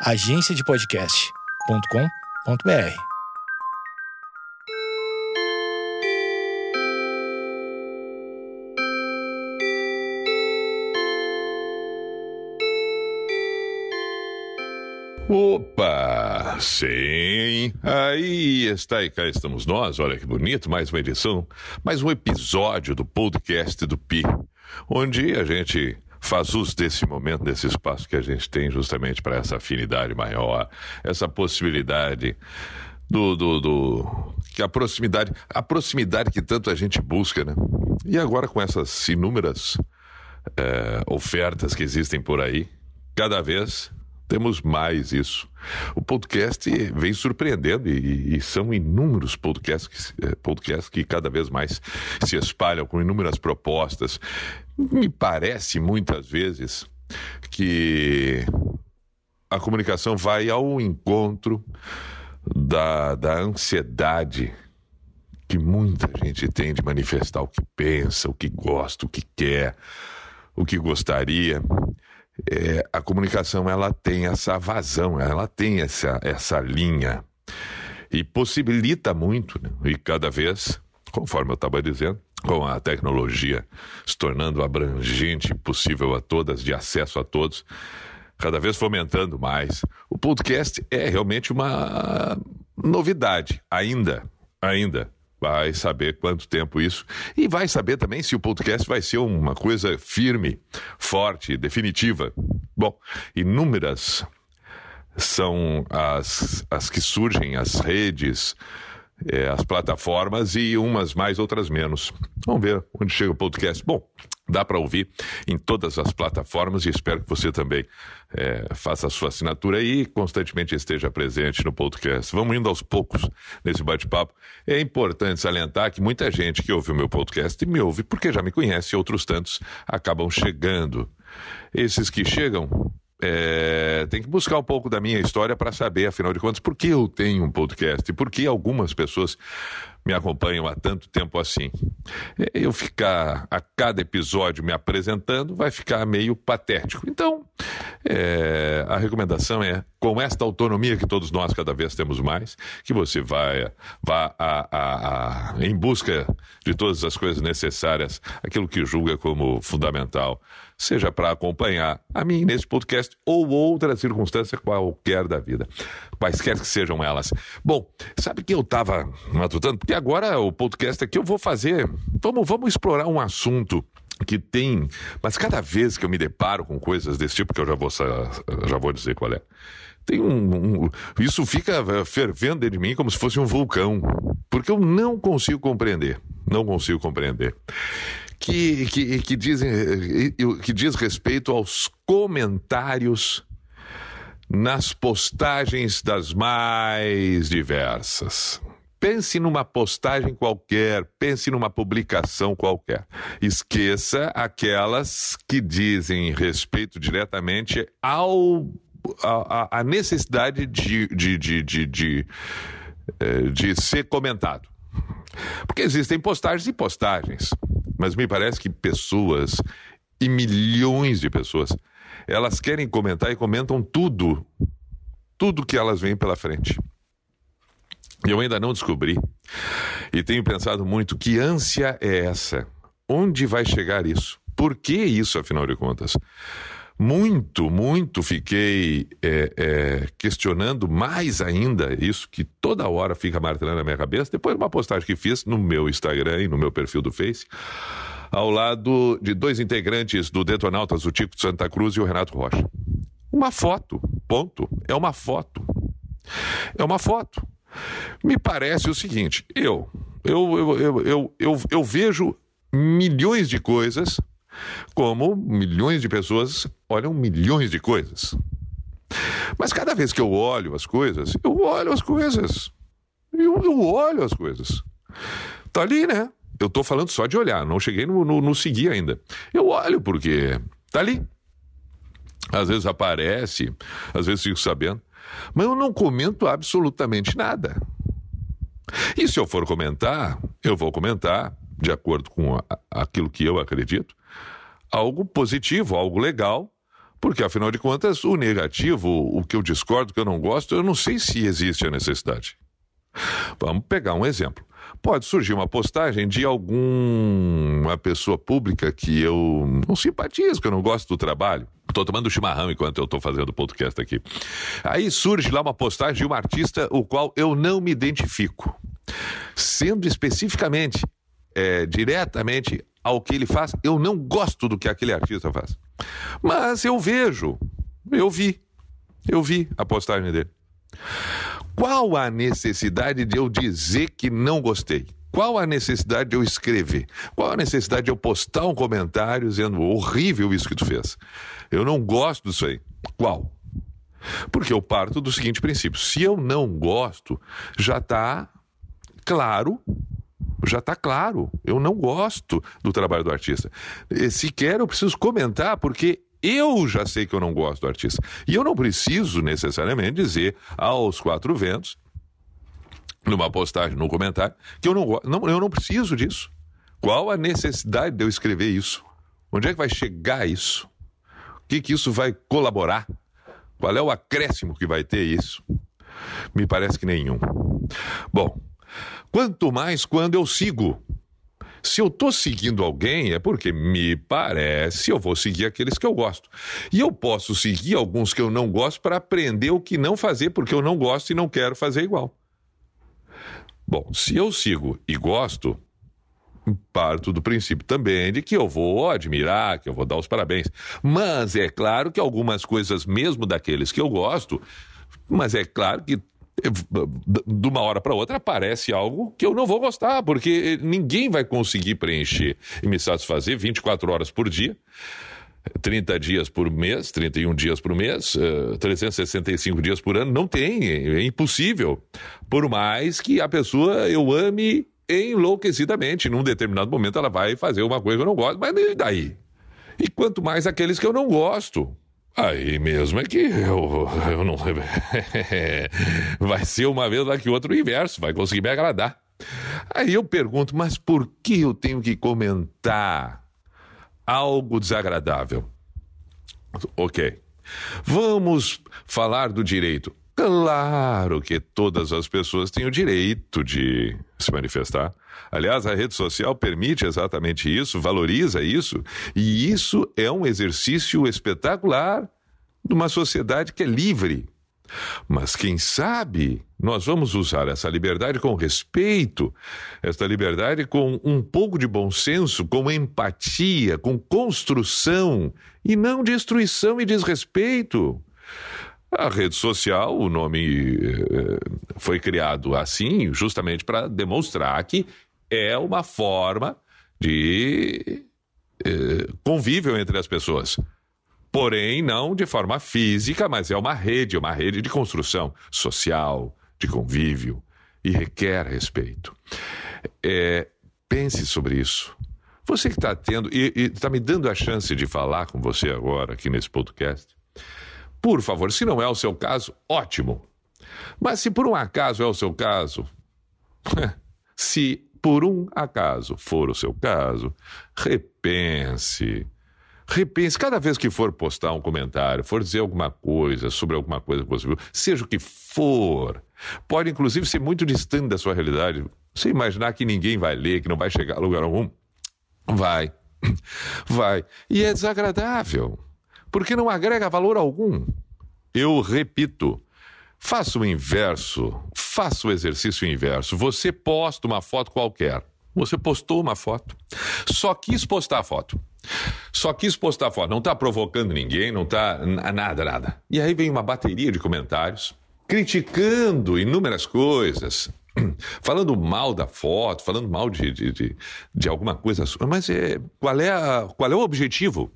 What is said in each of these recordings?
agenciadepodcast.com.br. Opa, sim, aí está e cá estamos nós, olha que bonito, mais uma edição, mais um episódio do podcast do Pi, onde a gente faz uso desse momento, desse espaço que a gente tem justamente para essa afinidade maior, essa possibilidade do, do, do, que a proximidade, a proximidade que tanto a gente busca, né? E agora com essas inúmeras é, ofertas que existem por aí, cada vez temos mais isso. O podcast vem surpreendendo e, e são inúmeros podcasts, eh, podcasts que cada vez mais se espalham com inúmeras propostas. Me parece muitas vezes que a comunicação vai ao encontro da, da ansiedade que muita gente tem de manifestar o que pensa, o que gosta, o que quer, o que gostaria é, a comunicação ela tem essa vazão, ela tem essa, essa linha e possibilita muito, né? e cada vez, conforme eu estava dizendo, com a tecnologia se tornando abrangente, possível a todas, de acesso a todos, cada vez fomentando mais. O podcast é realmente uma novidade, ainda, ainda vai saber quanto tempo isso e vai saber também se o podcast vai ser uma coisa firme, forte, definitiva. Bom, inúmeras são as, as que surgem, as redes, é, as plataformas e umas mais, outras menos. Vamos ver onde chega o podcast. Bom, dá para ouvir em todas as plataformas e espero que você também é, faça a sua assinatura e constantemente esteja presente no podcast. Vamos indo aos poucos nesse bate-papo. É importante salientar que muita gente que ouve o meu podcast me ouve porque já me conhece e outros tantos acabam chegando. Esses que chegam é, tem que buscar um pouco da minha história para saber, afinal de contas, por que eu tenho um podcast e por que algumas pessoas me acompanham há tanto tempo assim. Eu ficar a cada episódio me apresentando vai ficar meio patético. Então, é, a recomendação é, com esta autonomia que todos nós cada vez temos mais, que você vai, vá a, a, a, em busca de todas as coisas necessárias, aquilo que julga como fundamental seja para acompanhar a mim nesse podcast ou outra circunstância qualquer da vida, quaisquer que sejam elas. Bom, sabe que eu estava matutando? Porque agora o podcast aqui eu vou fazer, vamos, vamos explorar um assunto que tem, mas cada vez que eu me deparo com coisas desse tipo, que eu já vou, já vou dizer qual é, tem um, um, isso fica fervendo dentro de mim como se fosse um vulcão, porque eu não consigo compreender, não consigo compreender que, que, que, dizem, que diz respeito aos comentários nas postagens das mais diversas. Pense numa postagem qualquer, pense numa publicação qualquer. Esqueça aquelas que dizem respeito diretamente ao a, a necessidade de, de, de, de, de, eh, de ser comentado. Porque existem postagens e postagens. Mas me parece que pessoas, e milhões de pessoas, elas querem comentar e comentam tudo. Tudo que elas veem pela frente. Eu ainda não descobri. E tenho pensado muito que ânsia é essa? Onde vai chegar isso? Por que isso, afinal de contas? Muito, muito fiquei é, é, questionando mais ainda isso que toda hora fica martelando na minha cabeça, depois de uma postagem que fiz no meu Instagram e no meu perfil do Face, ao lado de dois integrantes do Detonautas, o Tico de Santa Cruz e o Renato Rocha. Uma foto, ponto. É uma foto. É uma foto. Me parece o seguinte, eu, eu, eu, eu, eu, eu, vejo milhões de coisas como milhões de pessoas olham milhões de coisas. Mas cada vez que eu olho as coisas, eu olho as coisas. Eu, eu olho as coisas. Tá ali, né? Eu tô falando só de olhar, não cheguei no, no, no seguir ainda. Eu olho porque tá ali. Às vezes aparece, às vezes fico sabendo. Mas eu não comento absolutamente nada. E se eu for comentar, eu vou comentar de acordo com aquilo que eu acredito, algo positivo, algo legal, Porque, afinal de contas, o negativo, o que eu discordo, o que eu não gosto, eu não sei se existe a necessidade. Vamos pegar um exemplo. Pode surgir uma postagem de alguma pessoa pública que eu não simpatizo, que eu não gosto do trabalho. Estou tomando chimarrão enquanto eu estou fazendo o podcast aqui. Aí surge lá uma postagem de um artista o qual eu não me identifico. Sendo especificamente, é, diretamente ao que ele faz, eu não gosto do que aquele artista faz. Mas eu vejo, eu vi, eu vi a postagem dele. Qual a necessidade de eu dizer que não gostei? Qual a necessidade de eu escrever? Qual a necessidade de eu postar um comentário dizendo horrível isso que tu fez? Eu não gosto disso aí. Qual? Porque eu parto do seguinte princípio: se eu não gosto, já está claro já está claro. Eu não gosto do trabalho do artista. Sequer eu preciso comentar, porque eu já sei que eu não gosto do artista. E eu não preciso necessariamente dizer aos quatro ventos, numa postagem, num comentário, que eu não. Não, eu não preciso disso. Qual a necessidade de eu escrever isso? Onde é que vai chegar isso? O que, que isso vai colaborar? Qual é o acréscimo que vai ter isso? Me parece que nenhum. Bom, Quanto mais quando eu sigo. Se eu estou seguindo alguém, é porque me parece eu vou seguir aqueles que eu gosto. E eu posso seguir alguns que eu não gosto para aprender o que não fazer, porque eu não gosto e não quero fazer igual. Bom, se eu sigo e gosto, parto do princípio também de que eu vou admirar, que eu vou dar os parabéns. Mas é claro que algumas coisas, mesmo daqueles que eu gosto, mas é claro que de uma hora para outra aparece algo que eu não vou gostar, porque ninguém vai conseguir preencher e me satisfazer 24 horas por dia. 30 dias por mês, 31 dias por mês, 365 eh, dias por ano, não tem, é impossível. Por mais que a pessoa eu ame enlouquecidamente, num determinado momento ela vai fazer uma coisa que eu não gosto, mas e daí? E quanto mais aqueles que eu não gosto. Aí mesmo é que eu, eu não. vai ser uma vez que outro inverso, vai conseguir me agradar. Aí eu pergunto, mas por que eu tenho que comentar algo desagradável? Ok. Vamos falar do direito. Claro que todas as pessoas têm o direito de se manifestar. Aliás, a rede social permite exatamente isso, valoriza isso, e isso é um exercício espetacular de uma sociedade que é livre. Mas quem sabe nós vamos usar essa liberdade com respeito, essa liberdade com um pouco de bom senso, com empatia, com construção e não destruição e desrespeito. A rede social, o nome eh, foi criado assim, justamente para demonstrar que é uma forma de eh, convívio entre as pessoas. Porém, não de forma física, mas é uma rede, uma rede de construção social, de convívio e requer respeito. É, pense sobre isso. Você que está tendo e está me dando a chance de falar com você agora aqui nesse podcast, por favor, se não é o seu caso, ótimo. Mas se por um acaso é o seu caso, se por um acaso for o seu caso, repense. Repense, cada vez que for postar um comentário, for dizer alguma coisa sobre alguma coisa que você viu, seja o que for, pode inclusive ser muito distante da sua realidade. Você imaginar que ninguém vai ler, que não vai chegar a lugar algum? Vai. Vai. E é desagradável porque não agrega valor algum. Eu repito, faça o inverso, faça o exercício inverso. Você posta uma foto qualquer. Você postou uma foto. Só quis postar a foto. Só quis postar a foto. Não está provocando ninguém, não está nada, nada. E aí vem uma bateria de comentários criticando inúmeras coisas, falando mal da foto, falando mal de, de, de, de alguma coisa. Mas é, qual, é a, qual é o objetivo?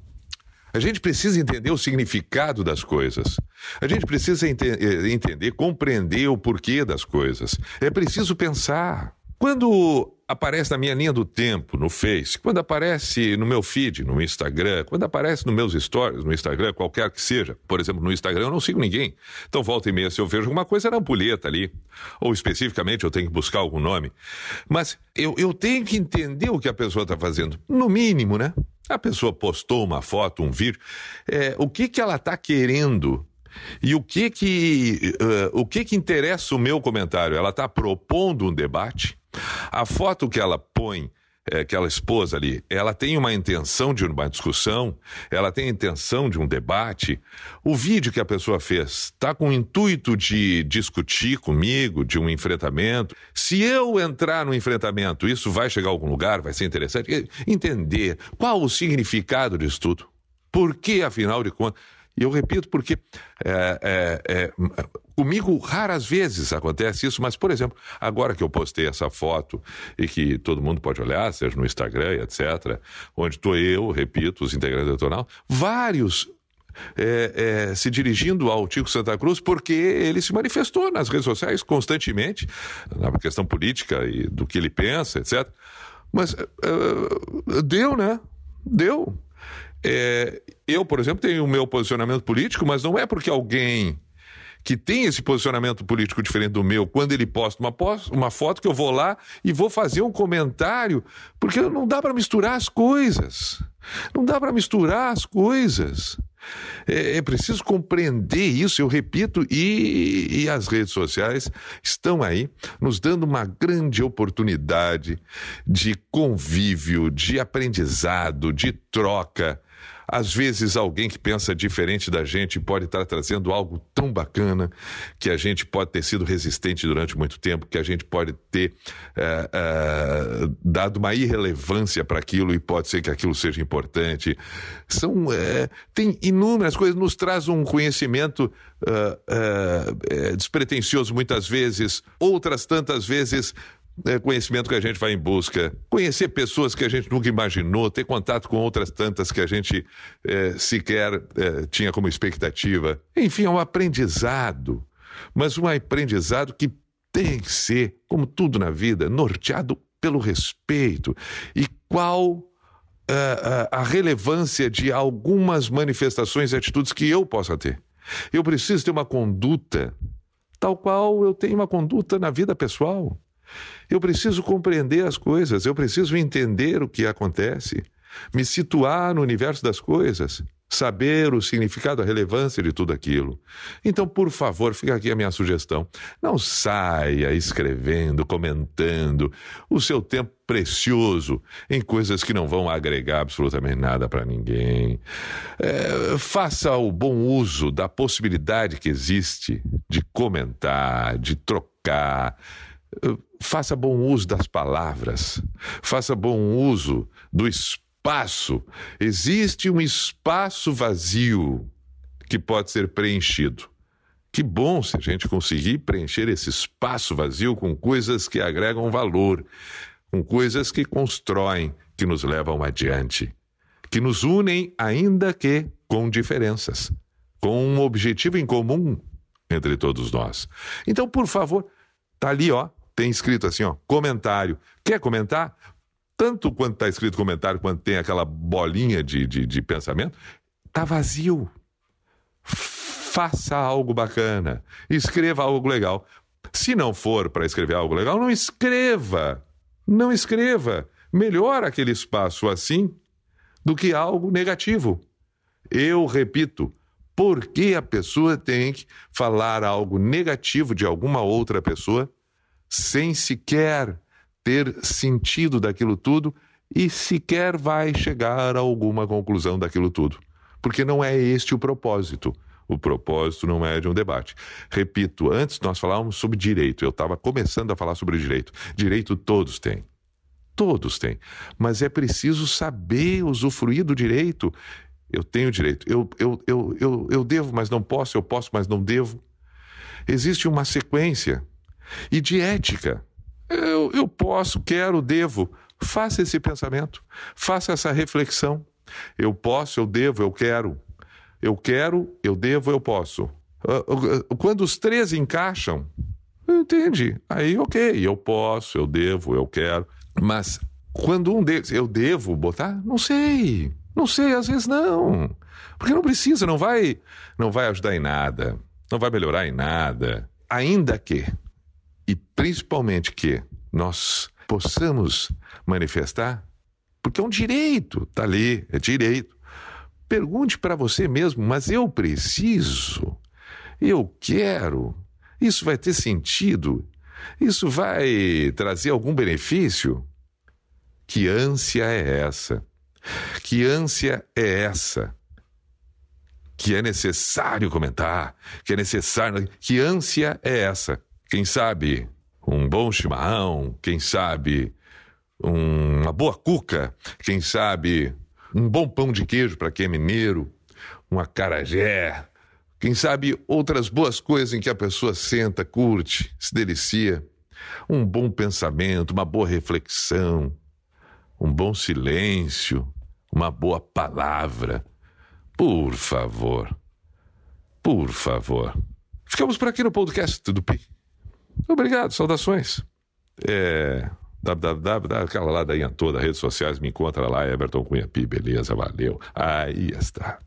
A gente precisa entender o significado das coisas. A gente precisa ente eh, entender, compreender o porquê das coisas. É preciso pensar. Quando aparece na minha linha do tempo, no Face, quando aparece no meu feed, no Instagram, quando aparece nos meus stories, no Instagram, qualquer que seja. Por exemplo, no Instagram eu não sigo ninguém. Então, volta e meia, se eu vejo alguma coisa, era ampulheta ali. Ou especificamente eu tenho que buscar algum nome. Mas eu, eu tenho que entender o que a pessoa está fazendo. No mínimo, né? A pessoa postou uma foto, um vídeo. É, o que, que ela está querendo e o que que, uh, o que que interessa o meu comentário? Ela está propondo um debate? A foto que ela põe, é, aquela esposa ali, ela tem uma intenção de uma discussão, ela tem a intenção de um debate. O vídeo que a pessoa fez está com o intuito de discutir comigo, de um enfrentamento. Se eu entrar no enfrentamento, isso vai chegar a algum lugar, vai ser interessante. Entender qual o significado disso tudo. Por que, afinal de contas. E eu repito porque é, é, é, comigo raras vezes acontece isso, mas, por exemplo, agora que eu postei essa foto e que todo mundo pode olhar, seja no Instagram, etc., onde estou eu, repito, os integrantes do Tonal, vários é, é, se dirigindo ao Tico Santa Cruz porque ele se manifestou nas redes sociais constantemente na questão política e do que ele pensa, etc. Mas uh, deu, né? Deu. É, eu, por exemplo, tenho o meu posicionamento político, mas não é porque alguém que tem esse posicionamento político diferente do meu, quando ele posta uma, uma foto, que eu vou lá e vou fazer um comentário, porque não dá para misturar as coisas. Não dá para misturar as coisas. É, é, preciso compreender isso, eu repito, e, e as redes sociais estão aí nos dando uma grande oportunidade de convívio, de aprendizado, de troca às vezes, alguém que pensa diferente da gente pode estar trazendo algo tão bacana que a gente pode ter sido resistente durante muito tempo, que a gente pode ter é, é, dado uma irrelevância para aquilo e pode ser que aquilo seja importante. São, é, tem inúmeras coisas, nos traz um conhecimento despretensioso muitas vezes, outras tantas vezes é, conhecimento que a gente vai em busca, conhecer pessoas que a gente nunca imaginou, ter contato com outras tantas que a gente é, sequer é, tinha como expectativa. Enfim, é um aprendizado, mas um aprendizado que tem que ser, como tudo na vida, norteado pelo respeito. E qual a, a relevância de algumas manifestações e atitudes que eu possa ter? Eu preciso ter uma conduta tal qual eu tenho uma conduta na vida pessoal. Eu preciso compreender as coisas, eu preciso entender o que acontece, me situar no universo das coisas, saber o significado, a relevância de tudo aquilo. Então, por favor, fica aqui a minha sugestão. Não saia escrevendo, comentando o seu tempo precioso em coisas que não vão agregar absolutamente nada para ninguém. É, faça o bom uso da possibilidade que existe de comentar, de trocar faça bom uso das palavras, faça bom uso do espaço. Existe um espaço vazio que pode ser preenchido. Que bom se a gente conseguir preencher esse espaço vazio com coisas que agregam valor, com coisas que constroem, que nos levam adiante, que nos unem, ainda que com diferenças, com um objetivo em comum entre todos nós. Então, por favor, tá ali, ó, tem escrito assim, ó, comentário. Quer comentar? Tanto quanto está escrito comentário, quanto tem aquela bolinha de, de, de pensamento, tá vazio. Faça algo bacana. Escreva algo legal. Se não for para escrever algo legal, não escreva. Não escreva. Melhor aquele espaço assim do que algo negativo. Eu repito, por que a pessoa tem que falar algo negativo de alguma outra pessoa sem sequer ter sentido daquilo tudo e sequer vai chegar a alguma conclusão daquilo tudo. Porque não é este o propósito. O propósito não é de um debate. Repito, antes nós falávamos sobre direito. Eu estava começando a falar sobre direito. Direito todos têm. Todos têm. Mas é preciso saber usufruir do direito. Eu tenho direito. Eu, eu, eu, eu, eu devo, mas não posso. Eu posso, mas não devo. Existe uma sequência e de ética. Eu, eu posso, quero, devo. Faça esse pensamento, faça essa reflexão. Eu posso, eu devo, eu quero. Eu quero, eu devo, eu posso. Ah, ah, quando os três encaixam, entende? Aí, ok, eu posso, eu devo, eu quero. Mas quando um deles, eu devo botar? Não sei. Não sei, às vezes não. Porque não precisa, não vai, não vai ajudar em nada, não vai melhorar em nada. Ainda que, e principalmente que, nós possamos manifestar, porque é um direito, tá ali, é direito. Pergunte para você mesmo, mas eu preciso, eu quero, isso vai ter sentido, isso vai trazer algum benefício? Que ânsia é essa? Que ânsia é essa? Que é necessário comentar, que é necessário. Que ânsia é essa? Quem sabe um bom chimarrão, quem sabe uma boa cuca, quem sabe um bom pão de queijo para quem é mineiro, um acarajé, quem sabe outras boas coisas em que a pessoa senta, curte, se delicia, um bom pensamento, uma boa reflexão, um bom silêncio, uma boa palavra. Por favor, por favor. Ficamos por aqui no podcast do Pi. Obrigado, saudações. É, www, aquela daí toda, redes sociais, me encontra lá, Everton Cunha Pi, beleza, valeu. Aí está.